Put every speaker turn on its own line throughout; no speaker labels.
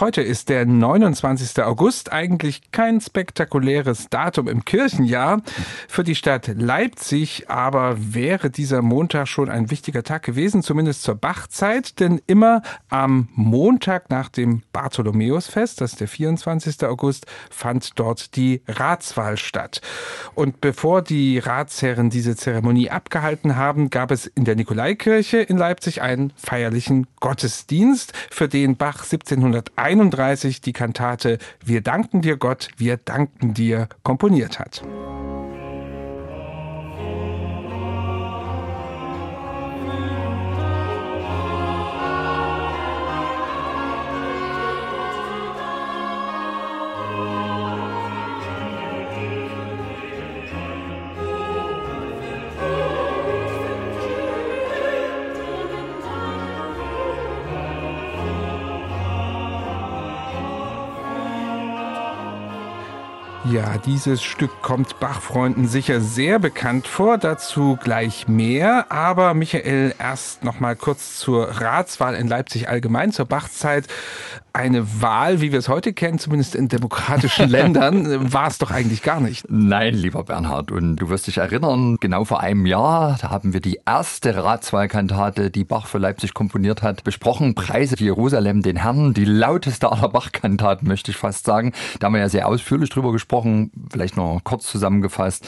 Heute ist der 29. August, eigentlich kein spektakuläres Datum im Kirchenjahr. Für die Stadt Leipzig aber wäre dieser Montag schon ein wichtiger Tag gewesen, zumindest zur Bachzeit, denn immer am Montag nach dem Bartholomäusfest, das ist der 24. August, fand dort die Ratswahl statt. Und bevor die Ratsherren diese Zeremonie abgehalten haben, gab es in der Nikolaikirche in Leipzig einen feierlichen Gottesdienst, für den Bach 1701 31 die Kantate Wir danken dir Gott, wir danken dir komponiert hat. Ja, dieses Stück kommt Bachfreunden sicher sehr bekannt vor, dazu gleich mehr. Aber Michael, erst noch mal kurz zur Ratswahl in Leipzig allgemein, zur Bachzeit eine Wahl, wie wir es heute kennen, zumindest in demokratischen Ländern, war es doch eigentlich gar nicht.
Nein, lieber Bernhard. Und du wirst dich erinnern, genau vor einem Jahr, da haben wir die erste Ratswahlkantate, die Bach für Leipzig komponiert hat, besprochen. Preise Jerusalem den Herrn, die lauteste aller Bachkantaten, möchte ich fast sagen. Da haben wir ja sehr ausführlich drüber gesprochen. Vielleicht noch kurz zusammengefasst.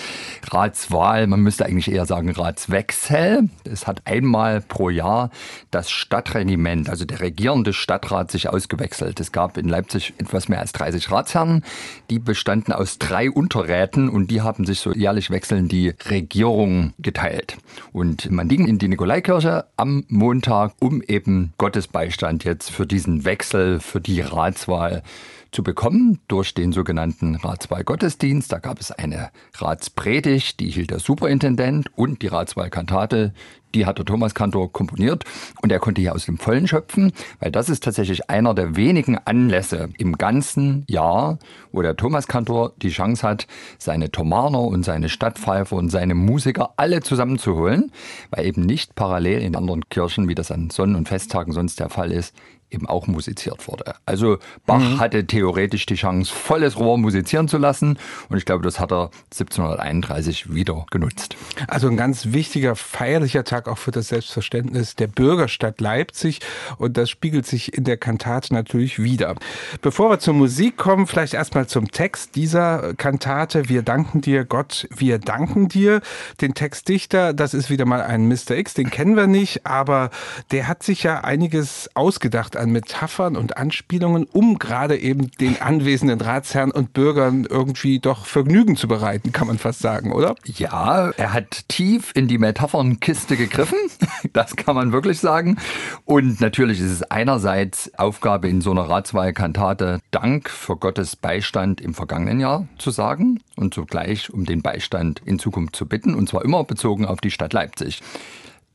Ratswahl, man müsste eigentlich eher sagen Ratswechsel. Es hat einmal pro Jahr das Stadtregiment, also der regierende Stadtrat, sich ausgewechselt gewechselt. Es gab in Leipzig etwas mehr als 30 Ratsherren. Die bestanden aus drei Unterräten und die haben sich so jährlich wechselnd die Regierung geteilt. Und man ging in die Nikolaikirche am Montag, um eben Gottes Beistand jetzt für diesen Wechsel, für die Ratswahl zu bekommen durch den sogenannten Ratswahlgottesdienst. Da gab es eine Ratspredigt, die hielt der Superintendent und die Ratswahlkantate, die hat der Thomas Kantor komponiert und er konnte hier aus dem Vollen schöpfen, weil das ist tatsächlich einer der wenigen Anlässe im ganzen Jahr, wo der Thomas Kantor die Chance hat, seine Thomaner und seine Stadtpfeifer und seine Musiker alle zusammenzuholen, weil eben nicht parallel in anderen Kirchen, wie das an Sonnen- und Festtagen sonst der Fall ist, eben auch musiziert wurde. Also Bach mhm. hatte theoretisch die Chance, volles Rohr musizieren zu lassen und ich glaube, das hat er 1731 wieder genutzt.
Also ein ganz wichtiger feierlicher Tag auch für das Selbstverständnis der Bürgerstadt Leipzig und das spiegelt sich in der Kantate natürlich wieder. Bevor wir zur Musik kommen, vielleicht erstmal zum Text dieser Kantate. Wir danken dir, Gott, wir danken dir. Den Textdichter, das ist wieder mal ein Mr. X, den kennen wir nicht, aber der hat sich ja einiges ausgedacht an Metaphern und Anspielungen, um gerade eben den anwesenden Ratsherren und Bürgern irgendwie doch Vergnügen zu bereiten, kann man fast sagen, oder?
Ja, er hat tief in die Metaphernkiste gegriffen, das kann man wirklich sagen. Und natürlich ist es einerseits Aufgabe in so einer Ratswahlkantate, Dank für Gottes Beistand im vergangenen Jahr zu sagen und zugleich um den Beistand in Zukunft zu bitten, und zwar immer bezogen auf die Stadt Leipzig.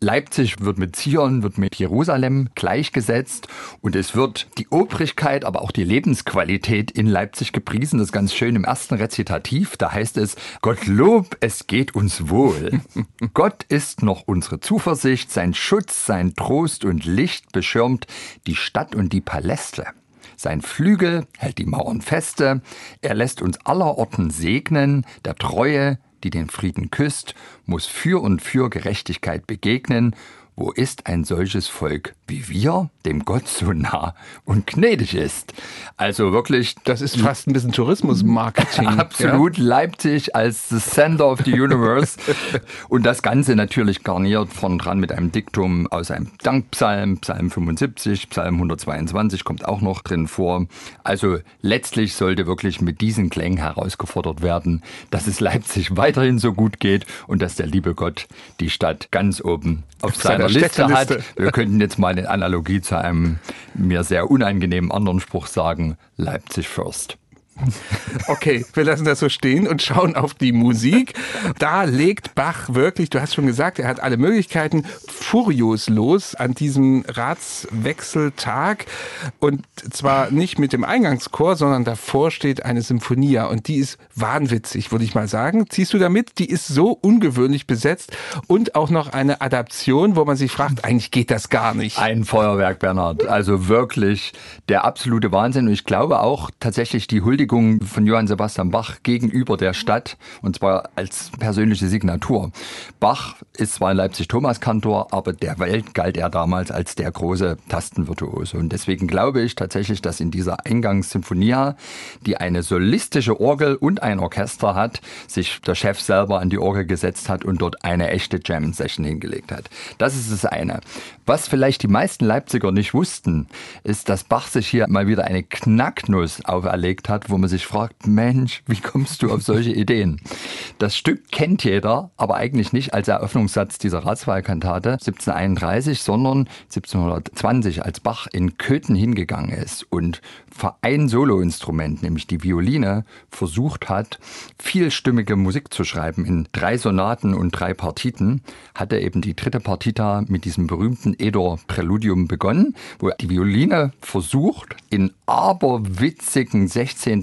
Leipzig wird mit Zion, wird mit Jerusalem gleichgesetzt und es wird die Obrigkeit, aber auch die Lebensqualität in Leipzig gepriesen. Das ist ganz schön im ersten Rezitativ. Da heißt es, Gottlob, es geht uns wohl. Gott ist noch unsere Zuversicht, sein Schutz, sein Trost und Licht beschirmt die Stadt und die Paläste. Sein Flügel hält die Mauern feste, er lässt uns allerorten segnen, der Treue, die den Frieden küsst, muss für und für Gerechtigkeit begegnen wo ist ein solches Volk wie wir, dem Gott so nah und gnädig ist? Also wirklich.
Das ist fast ein bisschen Tourismusmarketing.
Absolut. Ja? Leipzig als the center of the universe. und das Ganze natürlich garniert von dran mit einem Diktum aus einem Dankpsalm, Psalm 75, Psalm 122 kommt auch noch drin vor. Also letztlich sollte wirklich mit diesen Klängen herausgefordert werden, dass es Leipzig weiterhin so gut geht und dass der liebe Gott die Stadt ganz oben auf seiner einer Liste hat. Wir könnten jetzt mal eine Analogie zu einem mir sehr unangenehmen anderen Spruch sagen, Leipzig first.
Okay, wir lassen das so stehen und schauen auf die Musik. Da legt Bach wirklich, du hast schon gesagt, er hat alle Möglichkeiten, furios los an diesem Ratswechseltag. Und zwar nicht mit dem Eingangschor, sondern davor steht eine Symphonia. Und die ist wahnwitzig, würde ich mal sagen. Ziehst du damit? Die ist so ungewöhnlich besetzt und auch noch eine Adaption, wo man sich fragt, eigentlich geht das gar nicht.
Ein Feuerwerk, Bernhard. Also wirklich der absolute Wahnsinn. Und ich glaube auch tatsächlich die Huldigung von Johann Sebastian Bach gegenüber der Stadt und zwar als persönliche Signatur. Bach ist zwar in Leipzig Thomaskantor, aber der Welt galt er damals als der große Tastenvirtuose. Und deswegen glaube ich tatsächlich, dass in dieser Eingangssymphonia, die eine solistische Orgel und ein Orchester hat, sich der Chef selber an die Orgel gesetzt hat und dort eine echte Jam-Session hingelegt hat. Das ist das eine. Was vielleicht die meisten Leipziger nicht wussten, ist, dass Bach sich hier mal wieder eine Knacknuss auferlegt hat, wo man sich fragt, Mensch, wie kommst du auf solche Ideen? Das Stück kennt jeder, aber eigentlich nicht als Eröffnungssatz dieser Ratswahlkantate 1731, sondern 1720, als Bach in Köthen hingegangen ist und für ein Soloinstrument, nämlich die Violine, versucht hat, vielstimmige Musik zu schreiben in drei Sonaten und drei Partiten, hat er eben die dritte Partita mit diesem berühmten Edor-Präludium begonnen, wo die Violine versucht, in aberwitzigen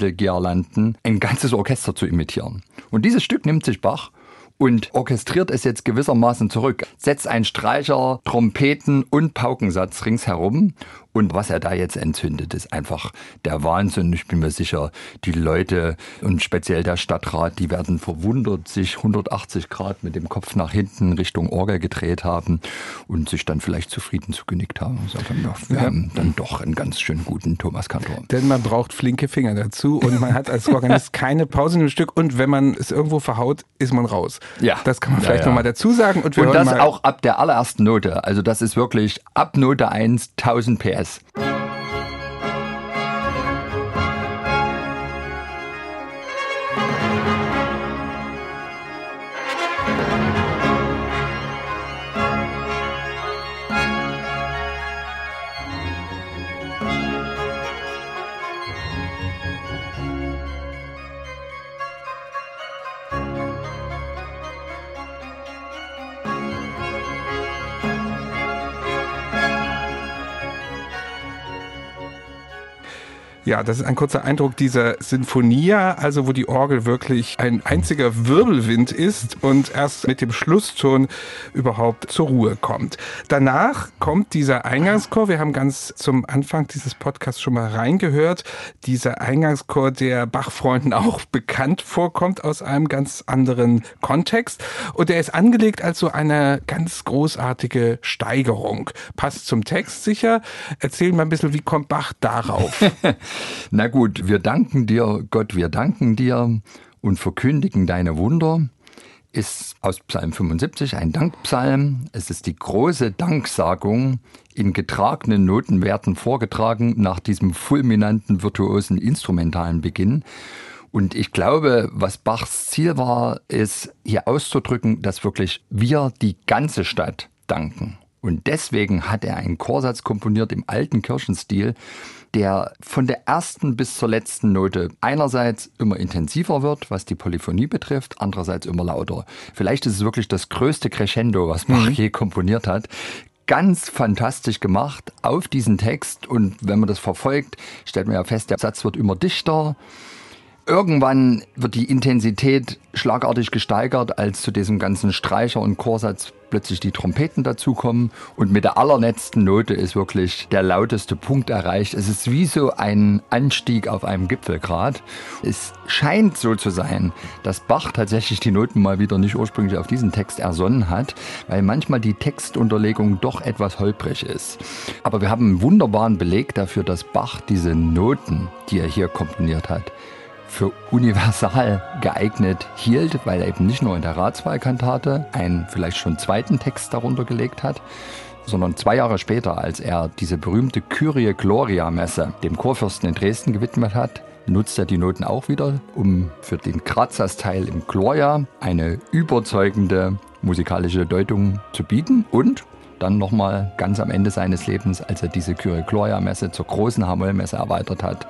Sechzehntelgirlanden ein ganzes Orchester zu imitieren. Und dieses Stück nimmt sich Bach und orchestriert es jetzt gewissermaßen zurück. Setzt ein Streicher, Trompeten und Paukensatz ringsherum und was er da jetzt entzündet, ist einfach der Wahnsinn. Ich bin mir sicher, die Leute und speziell der Stadtrat, die werden verwundert sich 180 Grad mit dem Kopf nach hinten Richtung Orgel gedreht haben und sich dann vielleicht zufrieden zugenickt haben. Sagen, ja, wir ja. haben dann doch einen ganz schön guten Thomas Kantor.
Denn man braucht flinke Finger dazu und man hat als Organist keine Pause im Stück und wenn man es irgendwo verhaut, ist man raus. Ja. Das kann man vielleicht ja, ja. nochmal dazu sagen.
Und, und das auch ab der allerersten Note. Also das ist wirklich ab Note 1 1000 PS. Jazz.
Ja, das ist ein kurzer Eindruck dieser Sinfonia, also wo die Orgel wirklich ein einziger Wirbelwind ist und erst mit dem Schlusston überhaupt zur Ruhe kommt. Danach kommt dieser Eingangschor. Wir haben ganz zum Anfang dieses Podcasts schon mal reingehört. Dieser Eingangschor, der Bachfreunden auch bekannt vorkommt aus einem ganz anderen Kontext. Und der ist angelegt als so eine ganz großartige Steigerung. Passt zum Text sicher. Erzähl mal ein bisschen, wie kommt Bach darauf?
Na gut, wir danken dir, Gott, wir danken dir und verkündigen deine Wunder ist aus Psalm 75 ein Dankpsalm. Es ist die große Danksagung in getragenen Notenwerten vorgetragen nach diesem fulminanten virtuosen instrumentalen Beginn. Und ich glaube, was Bachs Ziel war, ist hier auszudrücken, dass wirklich wir die ganze Stadt danken. Und deswegen hat er einen Chorsatz komponiert im alten Kirchenstil, der von der ersten bis zur letzten Note einerseits immer intensiver wird, was die Polyphonie betrifft, andererseits immer lauter. Vielleicht ist es wirklich das größte Crescendo, was Bach mhm. je komponiert hat ganz fantastisch gemacht auf diesen Text. Und wenn man das verfolgt, stellt man ja fest, der Satz wird immer dichter. Irgendwann wird die Intensität schlagartig gesteigert, als zu diesem ganzen Streicher- und Chorsatz plötzlich die Trompeten dazukommen. Und mit der allerletzten Note ist wirklich der lauteste Punkt erreicht. Es ist wie so ein Anstieg auf einem Gipfelgrad. Es scheint so zu sein, dass Bach tatsächlich die Noten mal wieder nicht ursprünglich auf diesen Text ersonnen hat, weil manchmal die Textunterlegung doch etwas holprig ist. Aber wir haben einen wunderbaren Beleg dafür, dass Bach diese Noten, die er hier komponiert hat, für universal geeignet hielt, weil er eben nicht nur in der Ratswahlkantate einen vielleicht schon zweiten Text darunter gelegt hat, sondern zwei Jahre später, als er diese berühmte Kyrie Gloria Messe dem Chorfürsten in Dresden gewidmet hat, nutzt er die Noten auch wieder, um für den Grazas-Teil im Gloria eine überzeugende musikalische Deutung zu bieten und dann nochmal ganz am Ende seines Lebens, als er diese Kyrie Gloria Messe zur großen Hamollmesse erweitert hat,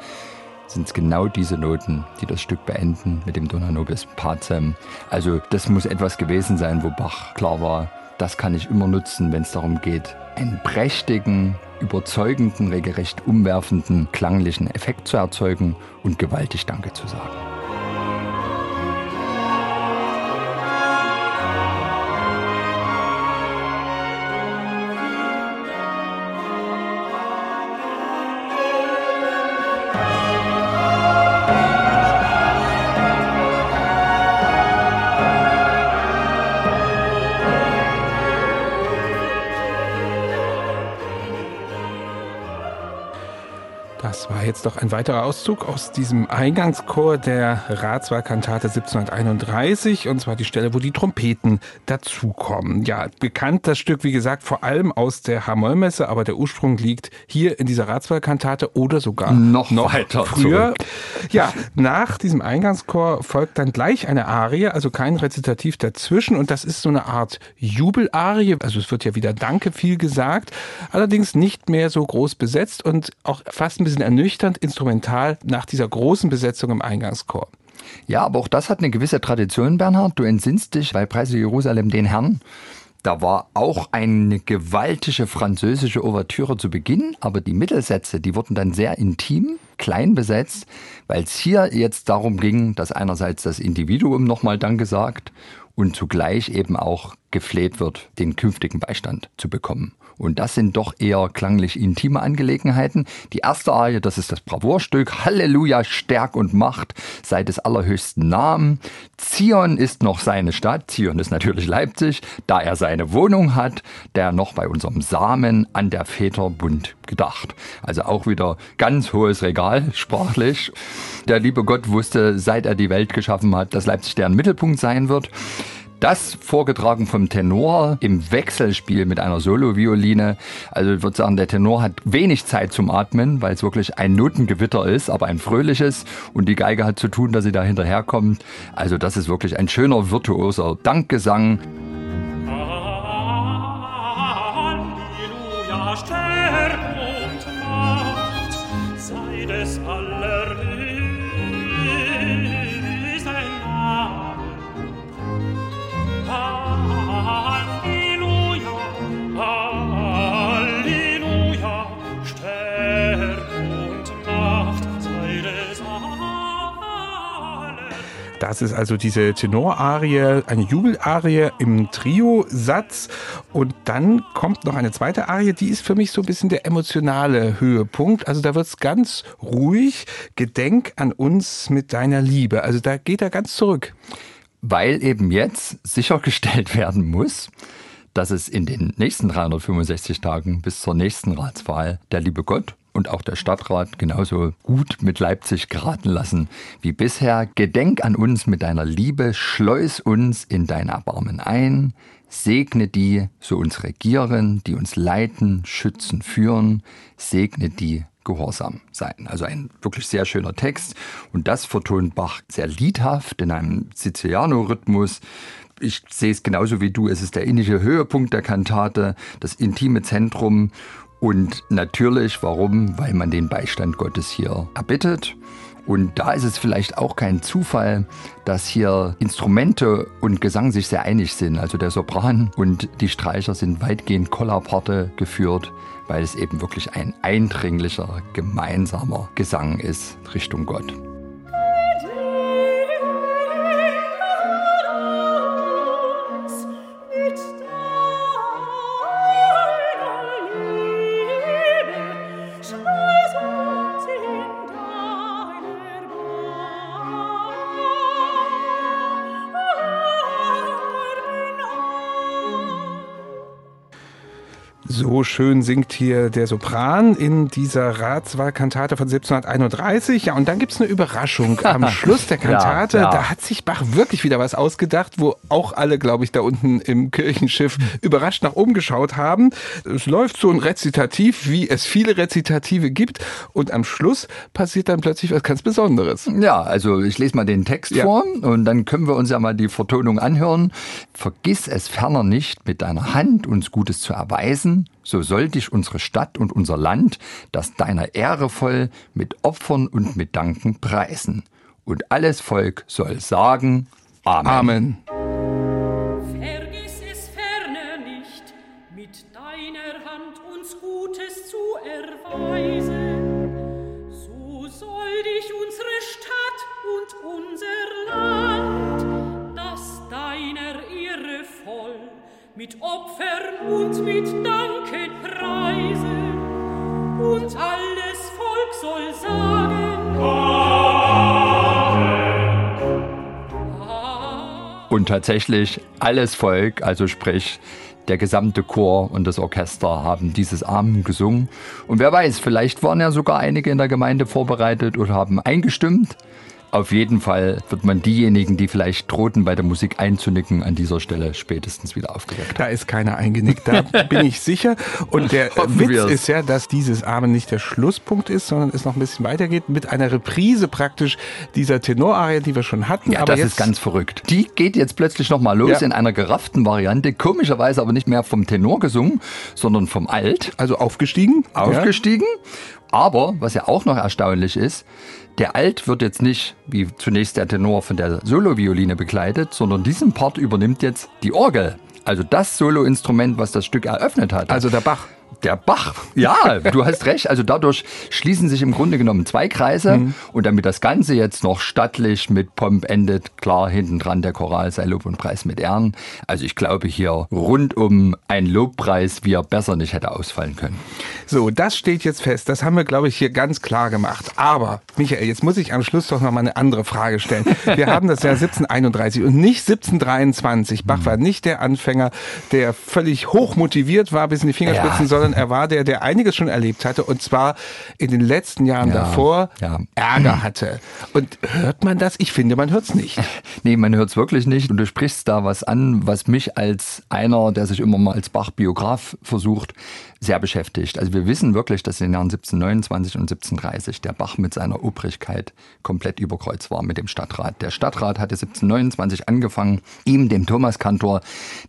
sind es genau diese Noten, die das Stück beenden mit dem Dona Nobis Pacem. Also das muss etwas gewesen sein, wo Bach klar war, das kann ich immer nutzen, wenn es darum geht, einen prächtigen, überzeugenden, regelrecht umwerfenden klanglichen Effekt zu erzeugen und gewaltig Danke zu sagen.
Jetzt doch ein weiterer Auszug aus diesem Eingangschor der Ratswahlkantate 1731 und zwar die Stelle, wo die Trompeten dazukommen. Ja, bekannt das Stück, wie gesagt, vor allem aus der Hamollmesse, aber der Ursprung liegt hier in dieser Ratswahlkantate oder sogar
noch,
noch
weiter
früher. Zurück. Ja, nach diesem Eingangschor folgt dann gleich eine Arie, also kein Rezitativ dazwischen und das ist so eine Art Jubelarie, also es wird ja wieder Danke viel gesagt, allerdings nicht mehr so groß besetzt und auch fast ein bisschen bisschen ernüchternd instrumental nach dieser großen Besetzung im Eingangschor.
Ja, aber auch das hat eine gewisse Tradition, Bernhard. Du entsinnst dich bei Preise Jerusalem den Herrn. Da war auch eine gewaltige französische Ouvertüre zu Beginn, aber die Mittelsätze, die wurden dann sehr intim, klein besetzt, weil es hier jetzt darum ging, dass einerseits das Individuum nochmal Danke sagt und zugleich eben auch gefleht wird, den künftigen Beistand zu bekommen. Und das sind doch eher klanglich intime Angelegenheiten. Die erste Arie, das ist das Bravourstück. Halleluja, Stärk und Macht sei des allerhöchsten Namen. Zion ist noch seine Stadt. Zion ist natürlich Leipzig, da er seine Wohnung hat, der noch bei unserem Samen an der Väter Bund gedacht. Also auch wieder ganz hohes Regal, sprachlich. Der liebe Gott wusste, seit er die Welt geschaffen hat, dass Leipzig deren Mittelpunkt sein wird. Das vorgetragen vom Tenor im Wechselspiel mit einer Solo-Violine. Also ich würde sagen, der Tenor hat wenig Zeit zum Atmen, weil es wirklich ein Notengewitter ist, aber ein fröhliches. Und die Geige hat zu tun, dass sie da hinterherkommt. Also das ist wirklich ein schöner virtuoser Dankgesang.
Das ist also diese Tenorarie, eine Jubelarie im Trio-Satz. Und dann kommt noch eine zweite Arie, die ist für mich so ein bisschen der emotionale Höhepunkt. Also da wird es ganz ruhig. Gedenk an uns mit deiner Liebe. Also da geht er ganz zurück.
Weil eben jetzt sichergestellt werden muss, dass es in den nächsten 365 Tagen bis zur nächsten Ratswahl der liebe Gott und auch der Stadtrat genauso gut mit Leipzig geraten lassen wie bisher. Gedenk an uns mit deiner Liebe, schleus uns in dein Erbarmen ein, segne die, so uns regieren, die uns leiten, schützen, führen, segne die, gehorsam sein. Also ein wirklich sehr schöner Text und das vertont Bach sehr liedhaft in einem Siciliano-Rhythmus. Ich sehe es genauso wie du. Es ist der innige Höhepunkt der Kantate, das intime Zentrum und natürlich, warum? Weil man den Beistand Gottes hier erbittet. Und da ist es vielleicht auch kein Zufall, dass hier Instrumente und Gesang sich sehr einig sind. Also der Sopran und die Streicher sind weitgehend Kollaparte geführt, weil es eben wirklich ein eindringlicher, gemeinsamer Gesang ist Richtung Gott.
So schön singt hier der Sopran in dieser Ratswahlkantate von 1731. Ja, und dann gibt's eine Überraschung am Schluss der Kantate. Ja, ja. Da hat sich Bach wirklich wieder was ausgedacht, wo auch alle, glaube ich, da unten im Kirchenschiff überrascht nach oben geschaut haben. Es läuft so ein Rezitativ, wie es viele Rezitative gibt. Und am Schluss passiert dann plötzlich was ganz Besonderes.
Ja, also ich lese mal den Text ja. vor und dann können wir uns ja mal die Vertonung anhören. Vergiss es ferner nicht, mit deiner Hand uns Gutes zu erweisen so soll dich unsere Stadt und unser Land, das deiner Ehre voll, mit Opfern und mit Danken preisen. Und alles Volk soll sagen, Amen.
Amen.
Mit Opfern und mit Danken preisen. Und alles Volk soll sagen,
Und tatsächlich alles Volk, also sprich der gesamte Chor und das Orchester haben dieses Amen gesungen. Und wer weiß, vielleicht waren ja sogar einige in der Gemeinde vorbereitet und haben eingestimmt. Auf jeden Fall wird man diejenigen, die vielleicht drohten, bei der Musik einzunicken, an dieser Stelle spätestens wieder aufgeweckt.
Da ist keiner eingenickt, da bin ich sicher. Und der
Hoffen
Witz
wir's.
ist ja, dass dieses Amen nicht der Schlusspunkt ist, sondern es noch ein bisschen weitergeht mit einer Reprise praktisch dieser Tenorarie, die wir schon hatten.
Ja,
aber
das
jetzt
ist ganz verrückt. Die geht jetzt plötzlich nochmal los
Ja.
in einer gerafften Variante, komischerweise aber nicht mehr vom Tenor gesungen, sondern vom Alt.
also aufgestiegen.
aufgestiegen. Aber, was ja auch noch erstaunlich ist, der Alt wird jetzt nicht, wie zunächst der Tenor von der Solovioline begleitet, sondern diesen Part übernimmt jetzt die Orgel. Also das Soloinstrument, was das Stück eröffnet hat.
Also der Bach.
Der Bach, ja, du hast recht. Also dadurch schließen sich im Grunde genommen zwei Kreise.
Mhm.
Und damit das Ganze jetzt noch stattlich mit Pomp endet, klar hinten dran der Choral sei Lob und Preis mit Ehren. Also ich glaube hier rundum ein Lobpreis, wie er besser nicht hätte ausfallen können.
So, das steht jetzt fest. Das haben wir, glaube ich, hier ganz klar gemacht. Aber, Michael, jetzt muss ich am Schluss doch noch mal eine andere Frage stellen. Wir haben das Jahr 1731 und nicht 1723. Bach war nicht der Anfänger, der völlig hoch motiviert war bis in die Fingerspitzen,
Ja.
Sondern er war der, der einiges schon erlebt hatte und zwar in den letzten Jahren
Ja,
davor
ja.
Ärger hatte. Und hört man das? Ich finde, man hört es nicht.
Nee, man hört es wirklich nicht. Und du sprichst da was an, was mich als einer, der sich immer mal als Bach-Biograf versucht, sehr beschäftigt. Also wir wissen wirklich, dass in den Jahren 1729 und 1730 der Bach mit seiner Obrigkeit komplett überkreuz war mit dem Stadtrat. Der Stadtrat hatte 1729 angefangen, ihm, dem Thomaskantor,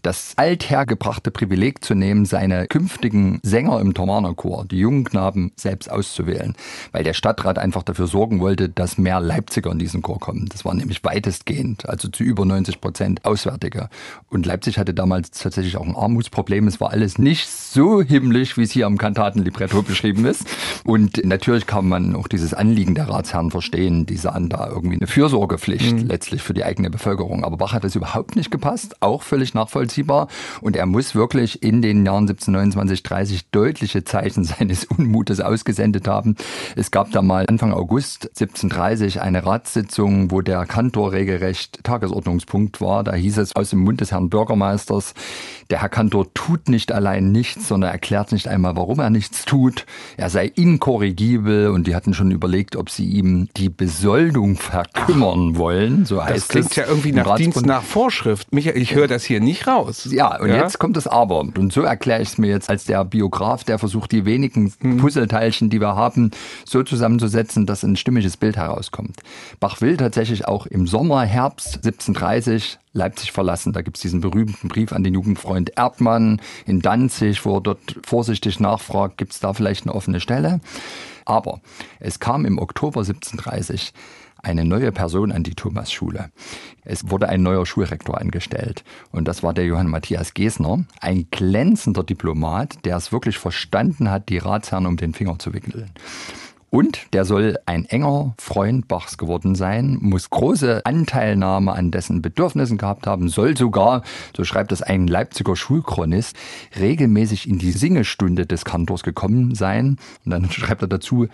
das althergebrachte Privileg zu nehmen, seine künftigen Sänger im Thomanerchor, die jungen Knaben, selbst auszuwählen. Weil der Stadtrat einfach dafür sorgen wollte, dass mehr Leipziger in diesen Chor kommen. Das war nämlich weitestgehend, also zu über 90 Prozent Auswärtige. Und Leipzig hatte damals tatsächlich auch ein Armutsproblem. Es war alles nicht so himmlisch, wie es hier am Kantatenlibretto beschrieben ist. Und natürlich kann man auch dieses Anliegen der Ratsherren verstehen. Die sahen da irgendwie eine Fürsorgepflicht letztlich für die eigene Bevölkerung. Aber Bach hat das überhaupt nicht gepasst, auch völlig nachvollziehbar. Und er muss wirklich in den Jahren 1729, 30 deutliche Zeichen seines Unmutes ausgesendet haben. Es gab da mal Anfang August 1730 eine Ratssitzung, wo der Kantor regelrecht Tagesordnungspunkt war. Da hieß es aus dem Mund des Herrn Bürgermeisters, der Herr Kantor tut nicht allein nichts, sondern erklärt nicht einmal, warum er nichts tut. Er sei inkorrigibel und die hatten schon überlegt, ob sie ihm die Besoldung verkümmern wollen. So
Das
heißt
klingt
es
ja irgendwie nach
Ratsgrund.
Dienst nach Vorschrift. Michael, ich höre das hier nicht raus.
Ja, und jetzt kommt das Aber. Und so erkläre ich es mir jetzt als der Biograf, der versucht, die wenigen Puzzleteilchen, die wir haben, so zusammenzusetzen, dass ein stimmiges Bild herauskommt. Bach will tatsächlich auch im Sommer, Herbst 1730 Leipzig verlassen. Da gibt's diesen berühmten Brief an den Jugendfreund Erdmann in Danzig, wo er dort vorsichtig nachfragt, gibt's da vielleicht eine offene Stelle? Aber es kam im Oktober 1730 eine neue Person an die Thomasschule. Es wurde ein neuer Schulrektor angestellt und das war der Johann Matthias Gesner, ein glänzender Diplomat, der es wirklich verstanden hat, die Ratsherren um den Finger zu wickeln. Und der soll ein enger Freund Bachs geworden sein, muss große Anteilnahme an dessen Bedürfnissen gehabt haben, soll sogar, so schreibt es ein Leipziger Schulchronist, regelmäßig in die Singestunde des Kantors gekommen sein. Und dann schreibt er dazu,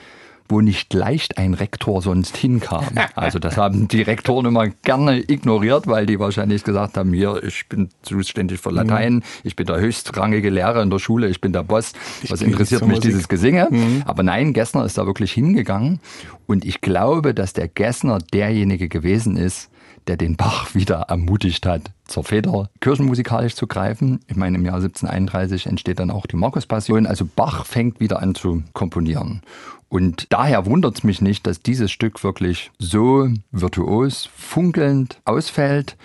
wo nicht leicht ein Rektor sonst hinkam. Also das haben die Rektoren immer gerne ignoriert, weil die wahrscheinlich gesagt haben, hier, ich bin zuständig für Latein, ich bin der höchstrangige Lehrer in der Schule, ich bin der Boss. Was interessiert mich
Musik.
dieses Gesinge? Aber nein, Gessner ist da wirklich hingegangen. Und ich glaube, dass der Gessner derjenige gewesen ist, der den Bach wieder ermutigt hat, zur Feder kirchenmusikalisch zu greifen. Ich meine, im Jahr 1731 entsteht dann auch die Markuspassion. Also Bach fängt wieder an zu komponieren. Und daher wundert es mich nicht, dass dieses Stück wirklich so virtuos, funkelnd ausfällt.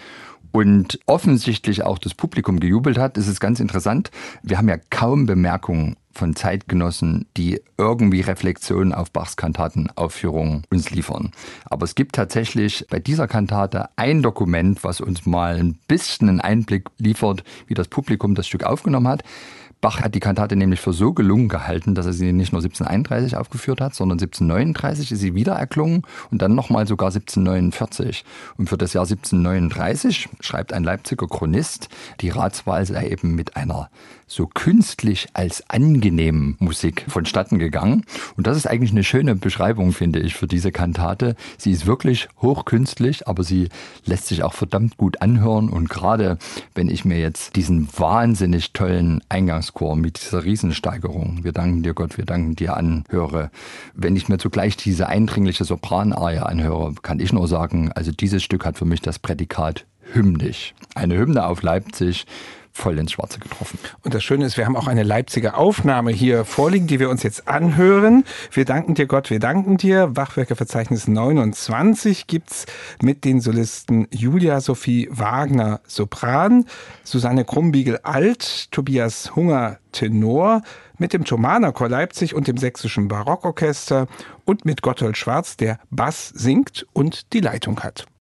und offensichtlich auch das Publikum gejubelt hat. Das ist ganz interessant. Wir haben ja kaum Bemerkungen von Zeitgenossen, die irgendwie Reflexionen auf Bachs Kantatenaufführungen uns liefern. Aber es gibt tatsächlich bei dieser Kantate ein Dokument, was uns mal ein bisschen einen Einblick liefert, wie das Publikum das Stück aufgenommen hat. Bach hat die Kantate nämlich für so gelungen gehalten, dass er sie nicht nur 1731 aufgeführt hat, sondern 1739 ist sie wieder erklungen und dann nochmal sogar 1749. Und für das Jahr 1739 schreibt ein Leipziger Chronist, die Ratswahl sei eben mit einer so künstlich als angenehm Musik vonstatten gegangen. Und das ist eigentlich eine schöne Beschreibung, finde ich, für diese Kantate. Sie ist wirklich hochkünstlich, aber sie lässt sich auch verdammt gut anhören. Und gerade wenn ich mir jetzt diesen wahnsinnig tollen Eingangschor mit dieser Riesensteigerung, wir danken dir Gott, wir danken dir anhöre, wenn ich mir zugleich diese eindringliche Sopranarie anhöre, kann ich nur sagen, also dieses Stück hat für mich das Prädikat hymnisch. Eine Hymne auf Leipzig, voll ins Schwarze getroffen.
Und das Schöne ist, wir haben auch eine Leipziger Aufnahme hier vorliegen, die wir uns jetzt anhören. Wir danken dir, Gott, wir danken dir. Wachwerkeverzeichnis 29 gibt's mit den Solisten Julia Sophie Wagner Sopran, Susanne Krumbiegel Alt, Tobias Hunger Tenor, mit dem Thomaner Chor Leipzig und dem Sächsischen Barockorchester und mit Gotthold Schwarz, der Bass singt und die Leitung hat.